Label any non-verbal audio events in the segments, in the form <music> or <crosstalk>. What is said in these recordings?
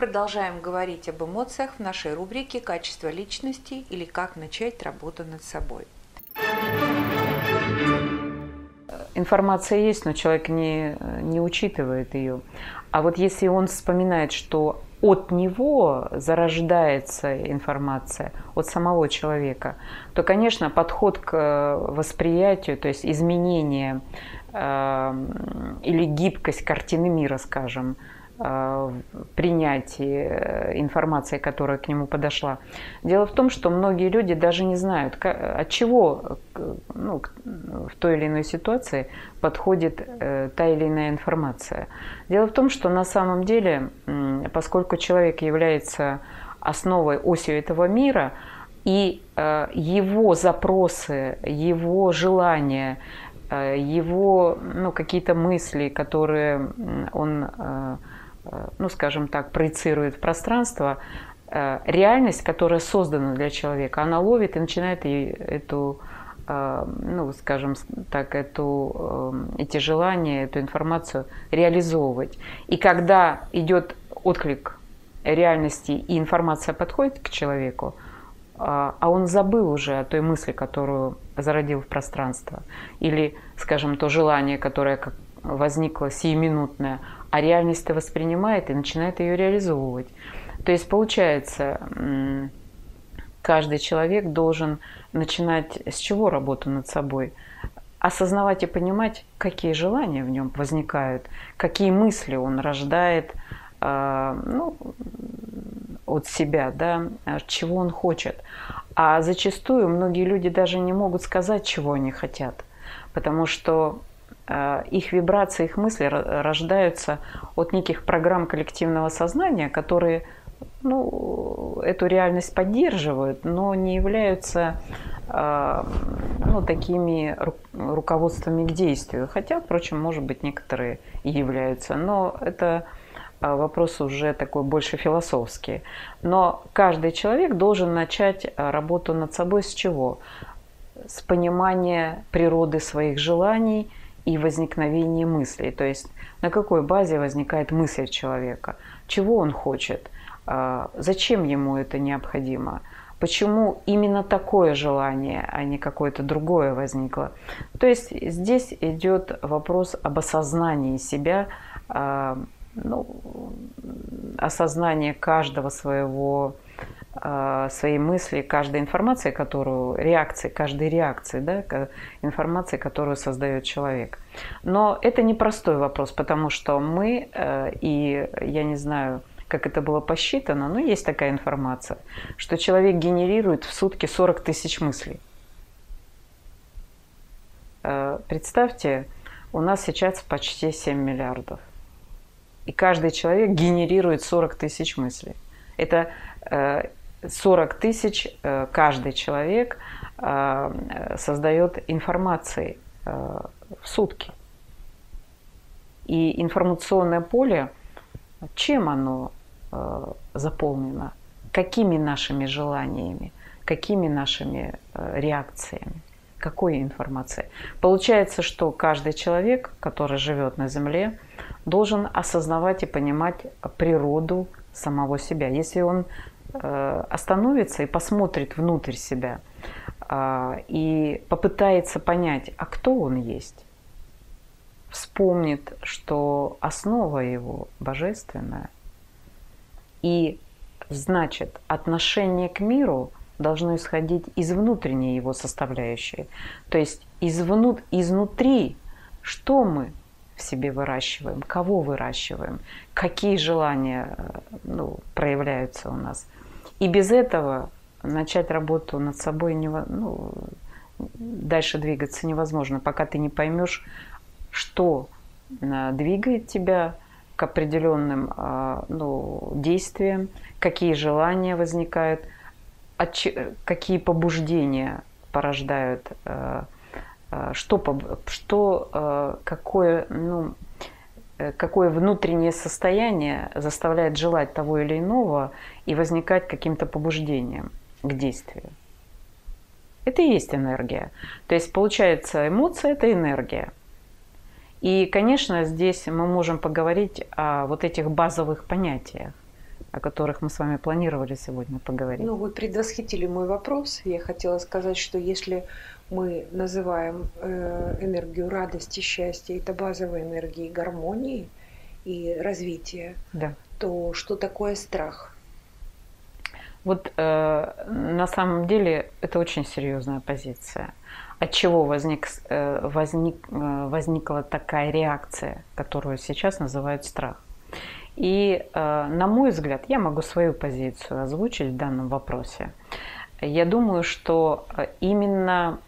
Продолжаем говорить об эмоциях в нашей рубрике «Качество личности» или «Как начать работу над собой». Информация есть, но человек не, не учитывает ее. А вот если он вспоминает, что от него зарождается информация, от самого человека, то, конечно, подход к восприятию, то есть изменение э, или гибкость картины мира, скажем, Э, принятии э, информации, которая к нему подошла. Дело в том, что многие люди даже не знают, от чего ну, в той или иной ситуации подходит э, та или иная информация. Дело в том, что на самом деле, поскольку человек является основой, осью этого мира, и его запросы, его желания, его ну, какие-то мысли, которые он Э, ну, скажем так, проецирует в пространство, э, реальность, которая создана для человека, она ловит и начинает эту, э, ну, скажем так, эту, эти желания, эту информацию реализовывать. И когда идет отклик реальности и информация подходит к человеку, а он забыл уже о той мысли, которую зародил в пространство, или, скажем, то желание, которое возникло сиюминутное, а реальность-то воспринимает и начинает ее реализовывать. То есть получается, каждый человек должен начинать с чего работу над собой? Осознавать и понимать, какие желания в нем возникают, какие мысли он рождает а, ну, от себя, да, чего он хочет. А зачастую многие люди даже не могут сказать, чего они хотят, потому что Э, их вибрации, их мысли рождаются от неких программ коллективного сознания, которые ну, эту реальность поддерживают, но не являются э, ну, такими руководствами к действию. Хотя, впрочем, может быть, некоторые и являются. Но это э, вопрос уже такой больше философский. Но каждый человек должен начать работу над собой с чего? С понимания природы своих желаний – и возникновение мыслей. То есть на какой базе возникает мысль человека, чего он хочет, а, зачем ему это необходимо, почему именно такое желание, а не какое-то другое возникло. То есть здесь идет вопрос об осознании себя, а, ну, осознание каждого своего свои мысли, каждой информации, которую, реакции, каждой реакции, да, информации, которую создает человек. Но это непростой вопрос, потому что мы, э, и я не знаю, как это было посчитано, но есть такая информация, что человек генерирует в сутки 40 тысяч мыслей. Э, представьте, у нас сейчас почти 7 миллиардов. И каждый человек генерирует 40 тысяч мыслей. Это э, 40 тысяч э, каждый человек э, создает информации э, в сутки. И информационное поле, чем оно заполнено? Какими нашими желаниями? Какими нашими реакциями? Какой информацией? Получается, что каждый человек, который живет на Земле, должен осознавать и понимать природу самого себя. Если он остановится и посмотрит внутрь себя а, и попытается понять, а кто он есть, вспомнит, что основа его божественная, и значит отношение к миру должно исходить из внутренней его составляющей, то есть из внут, изнутри, что мы в себе выращиваем, кого выращиваем, какие желания э, ну, проявляются у нас – и без этого начать работу над собой ну, дальше двигаться невозможно, пока ты не поймешь, что э, двигает тебя к определенным э, ну, действиям, какие желания возникают, какие побуждения порождают, что, что какое, ну, Э, какое внутреннее состояние заставляет желать того или иного и возникать каким-то побуждением к действию. Это и есть энергия. То есть получается эмоция – это энергия. И, конечно, здесь мы можем поговорить о вот этих базовых понятиях. о которых мы с вами планировали сегодня поговорить. Ну, вы предвосхитили мой вопрос. Я хотела сказать, что если мы называем э, энергию радости, счастья, это базовая энергия гармонии и развития, да. то что такое страх? Вот э, на самом деле это очень серьезная позиция. От чего возник, э, возник, э, возникла такая реакция, которую сейчас называют страх? И, э, на мой взгляд, я могу свою позицию озвучить в данном вопросе. Я думаю, что э, именно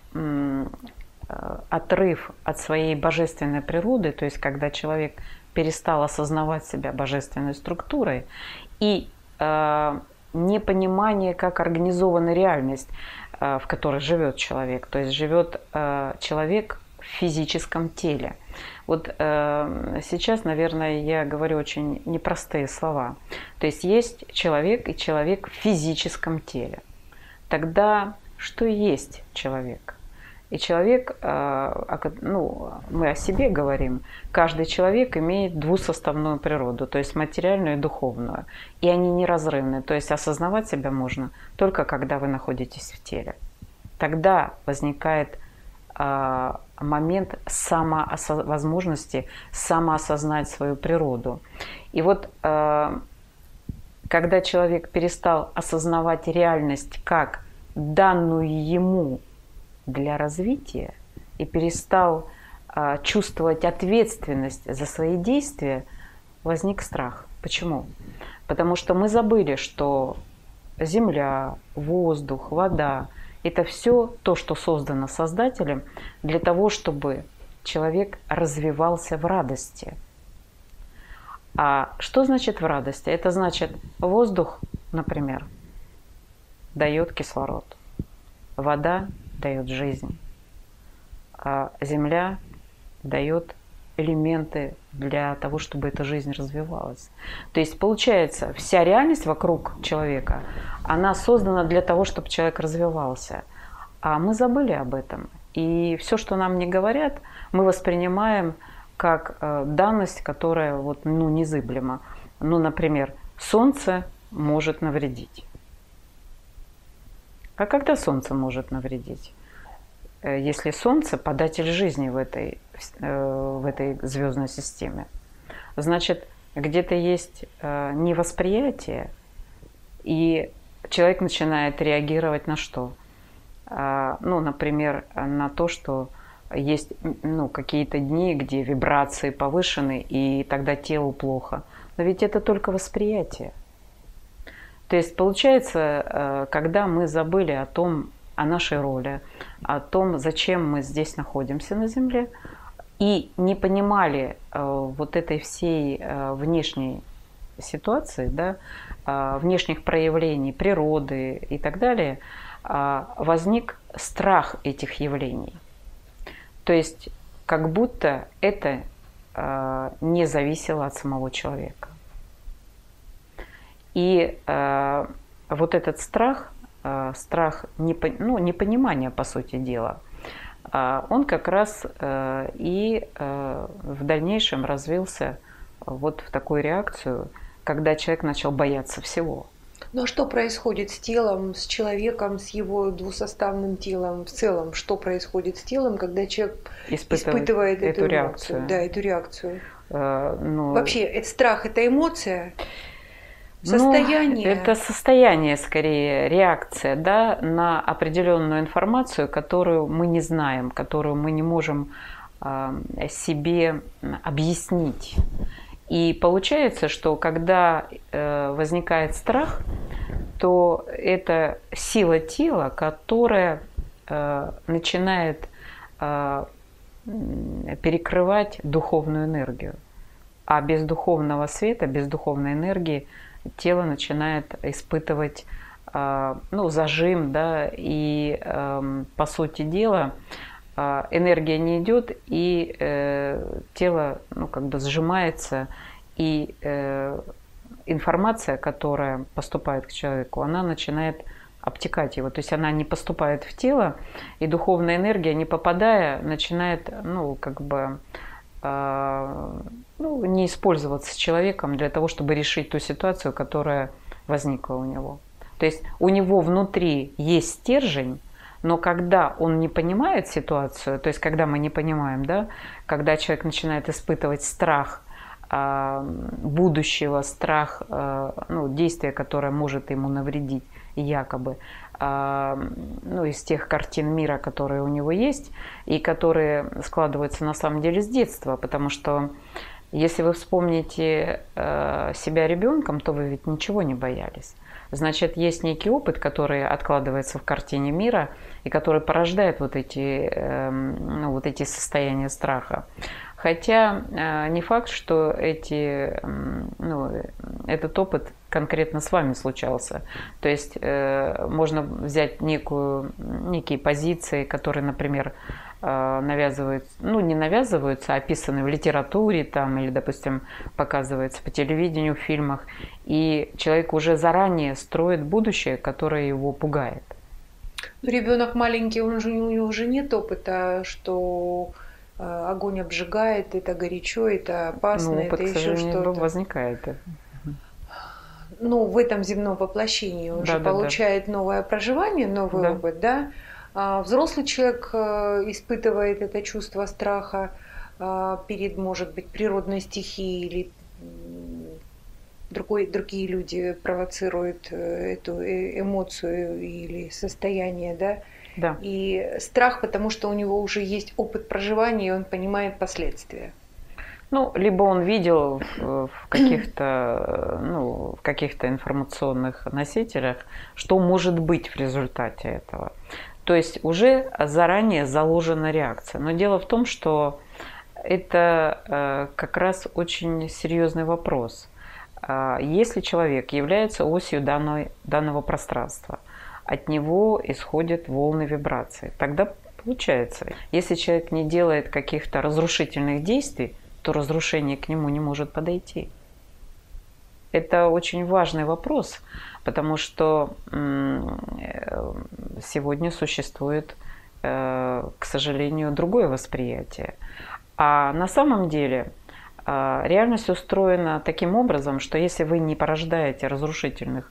отрыв от своей божественной природы, то есть когда человек перестал осознавать себя божественной структурой и непонимание, как организована реальность, в которой живет человек. То есть живет человек в физическом теле. Вот э, сейчас, наверное, я говорю очень непростые слова. То есть есть человек и человек в физическом теле. Тогда что есть человек? И человек, э, ну, мы о себе говорим, каждый человек имеет двусоставную природу, то есть материальную и духовную. И они неразрывны, то есть осознавать себя можно только когда вы находитесь в теле. Тогда возникает а, момент самоосо- возможности самоосознать свою природу. И вот а, когда человек перестал осознавать реальность как данную ему для развития и перестал а, чувствовать ответственность за свои действия, возник страх. Почему? Потому что мы забыли, что земля, воздух, вода – это все то, что создано Создателем для того, чтобы человек развивался в радости. А что значит в радости? Это значит воздух, например, дает кислород, вода дает жизнь, а земля дает элементы для того, чтобы эта жизнь развивалась. То есть получается, вся реальность вокруг человека, она создана для того, чтобы человек развивался. А мы забыли об этом. И все, что нам не говорят, мы воспринимаем как э, данность, которая вот, ну, незыблема. Ну, например, солнце может навредить. А когда солнце может навредить? Э, если Солнце податель жизни в этой, э, в этой звездной системе, значит, где-то есть э, невосприятие, и человек начинает реагировать на что? Ну, например, на то, что есть ну, какие-то дни, где вибрации повышены, и тогда телу плохо. Но ведь это только восприятие. То есть получается, когда мы забыли о том, о нашей роли, о том, зачем мы здесь находимся на Земле, и не понимали э, вот этой всей э, внешней ситуации, да, э, внешних проявлений природы и так далее, э, возник страх этих явлений. То есть как будто это э, не зависело от самого человека. И э, вот этот страх Э, страх ну, непонимания, по сути дела, а он как раз э, и э, в дальнейшем развился вот в такую реакцию, когда человек начал бояться всего. Ну а что происходит с телом, с человеком, с его двусоставным телом в целом? Что происходит с телом, когда человек испытывает, испытывает эту, эту реакцию? реакцию? Да, эту реакцию. Э, ну... Вообще, это страх – это эмоция? Ну, состояние. Ну, это состояние, скорее, реакция да, на определенную информацию, которую мы не знаем, которую мы не можем э, себе объяснить. И получается, что когда э, возникает страх, то это сила тела, которая э, начинает э, перекрывать духовную энергию. А без духовного света, без духовной энергии – тело начинает испытывать а, ну, зажим, да, и эм, по сути дела а, энергия не идет, и э, тело ну, как бы сжимается, и э, информация, которая поступает к человеку, она начинает обтекать его. То есть она не поступает в тело, и духовная энергия, не попадая, начинает ну, как бы ну, не использоваться человеком для того, чтобы решить ту ситуацию, которая возникла у него. То есть у него внутри есть стержень, но когда он не понимает ситуацию, то есть когда мы не понимаем, да, когда человек начинает испытывать страх э, будущего, страх э, ну, действия, которое может ему навредить, якобы, э, ну, из тех картин мира, которые у него есть, и которые складываются на самом деле с детства, потому что если вы вспомните э, себя ребенком, то вы ведь ничего не боялись. Значит, есть некий опыт, который откладывается в картине мира и который порождает вот эти, эм, ну, вот эти состояния страха. Хотя э, не факт, что эти, ну, этот опыт конкретно с вами случался. То есть э, можно взять некую, некие позиции, которые, например, э, навязывают, ну не навязываются, а описаны в литературе там, или, допустим, показываются по телевидению, в фильмах. И человек уже заранее строит будущее, которое его пугает. Ребенок маленький, он же, у него уже нет опыта, что э, огонь обжигает, это горячо, это опасно, ну, опыт, это еще что-то. возникает ну, в этом земном воплощении он да, же да, получает да. новое проживание, новый да. опыт, да. А взрослый человек э, испытывает это чувство страха а, перед, может быть, природной стихией или другой, другие люди провоцируют э, эту э, эмоцию или состояние, да. Да. И страх, потому что у него уже есть опыт проживания, и он понимает последствия. Ну, либо он видел в каких-то ну, в каких-то информационных носителях, что может быть в результате этого. То есть уже заранее заложена реакция. Но дело в том, что это э, как раз очень серьезный вопрос. А если человек является осью данной, данного пространства, от него исходят волны вибрации, тогда получается, если человек не делает каких-то разрушительных действий, то разрушение к нему не может подойти. Это очень важный вопрос, потому что сегодня существует, э, к сожалению, другое восприятие. А на самом деле э, реальность устроена таким образом, что если вы не порождаете разрушительных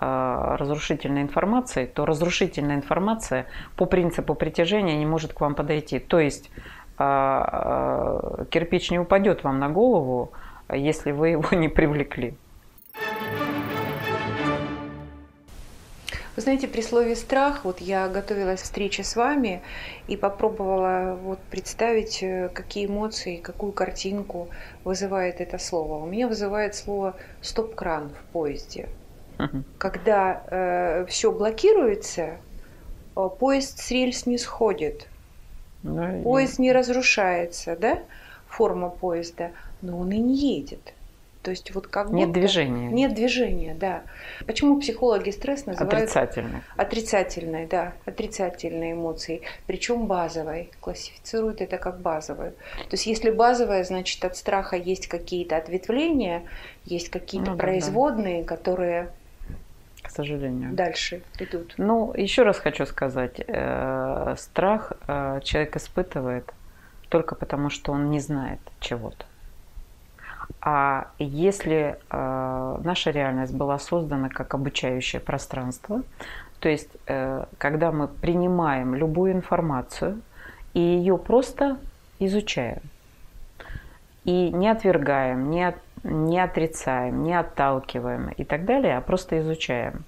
э, разрушительной информации, то разрушительная информация по принципу притяжения не может к вам подойти. То есть кирпич не упадет вам на голову, если вы его <laughs> не привлекли. Вы знаете, при слове страх, вот я готовилась к встрече с вами и попробовала вот представить, э, какие эмоции, какую картинку вызывает это слово. У меня вызывает слово стоп-кран в поезде. Когда э, все блокируется, э, поезд с рельс не сходит, да, Поезд не разрушается, да, форма поезда, но он и не едет. То есть вот как нет движения. Нет движения, да. Почему психологи стресс называют отрицательной? Отрицательной, да, отрицательной эмоции, причем базовой. Классифицируют это как базовую. То есть если базовая, значит от страха есть какие-то ответвления, есть какие-то ну, производные, да, да. которые к сожалению. Дальше идут. Ну, еще раз хочу сказать, э, страх э, человек испытывает только потому, что он не знает чего-то. А если э, наша реальность была создана как обучающее пространство, то есть когда мы принимаем любую информацию и ее просто изучаем, и не отвергаем, не, от, не отрицаем, не отталкиваем и так далее, а просто изучаем.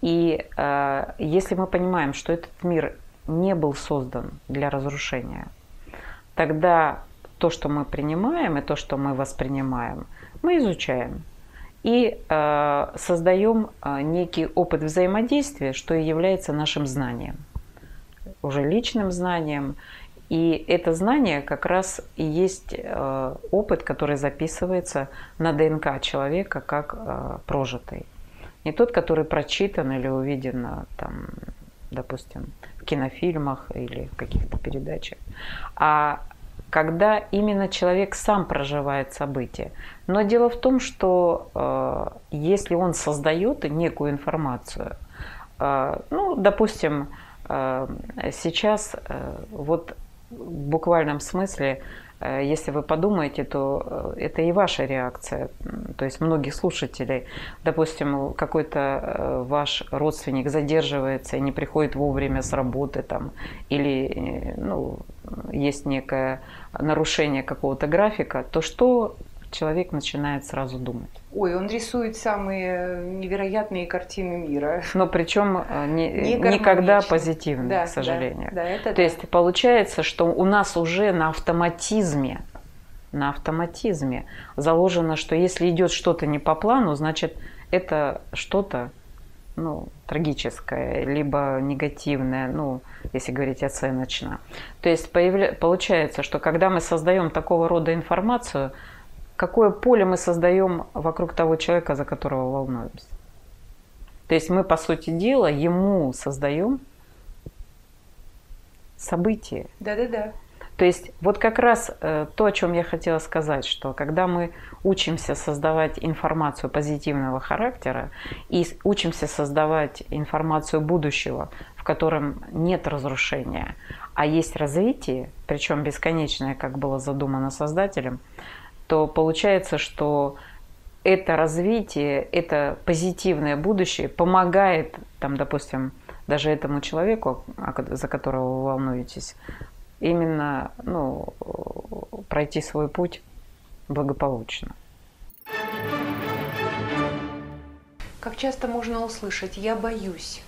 И э, если мы понимаем, что этот мир не был создан для разрушения, тогда то, что мы принимаем и то, что мы воспринимаем, мы изучаем и э, создаем э, некий опыт взаимодействия, что и является нашим знанием, уже личным знанием и это знание как раз и есть э, опыт, который записывается на ДНК человека как э, прожитый. Не тот, который прочитан или увиден, там, допустим, в кинофильмах или в каких-то передачах, а когда именно человек сам проживает события. Но дело в том, что э, если он создает некую информацию, ну, допустим, сейчас вот в буквальном смысле Э, если вы подумаете, то э, это и ваша реакция. То есть многих слушателей, допустим, какой-то э, ваш родственник задерживается и не приходит вовремя с работы там, или ну, есть некое нарушение какого-то графика, то что человек начинает сразу думать? Ой, он рисует самые невероятные картины мира. Но причем не, не никогда позитивные, да, к сожалению. Да, да, это То да. есть получается, что у нас уже на автоматизме на автоматизме заложено, что если идет что-то не по плану, значит это что-то ну, трагическое, либо негативное, ну, если говорить оценочно. То есть появля... получается, что когда мы создаем такого рода информацию, какое поле мы создаем вокруг того человека, за которого волнуемся. То есть мы, по сути дела, ему создаем событие. Да-да-да. То есть вот как раз э, то, о чем я хотела сказать, что когда мы учимся создавать информацию позитивного характера и учимся создавать информацию будущего, в котором нет разрушения, а есть развитие, причем бесконечное, как было задумано создателем, то получается, что это развитие, это позитивное будущее помогает, там, допустим, даже этому человеку, за которого вы волнуетесь, именно ну, пройти свой путь благополучно. Как часто можно услышать, я боюсь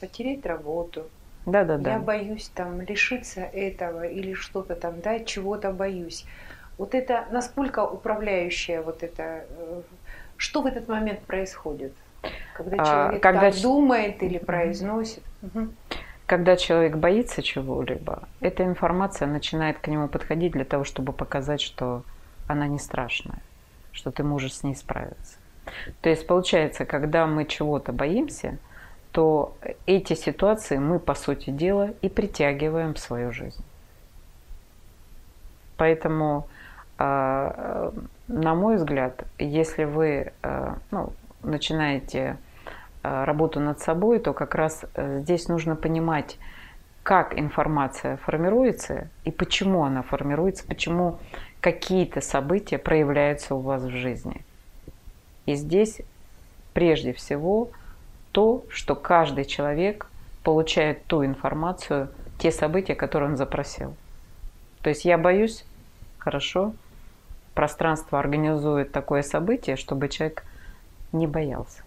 потерять работу, да, да, да. Я боюсь там лишиться этого или что-то там, да, чего-то боюсь. Вот это насколько управляющее вот это, э, что в этот момент происходит, когда а, человек а, когда... так думает или произносит? Угу. Когда человек боится чего-либо, эта информация начинает к нему подходить для того, чтобы показать, что она не страшная, что ты можешь с ней справиться. То есть получается, когда мы чего-то боимся, то эти ситуации мы, по сути дела, и притягиваем в свою жизнь. Поэтому, на мой взгляд, если вы а, ну, начинаете Э, работу над собой, то как раз э, здесь нужно понимать, как информация формируется и почему она формируется, почему какие-то события проявляются у вас в жизни. И здесь прежде всего то, что каждый человек получает ту информацию, те события, которые он запросил. То есть я боюсь, хорошо, пространство организует такое событие, чтобы человек не боялся.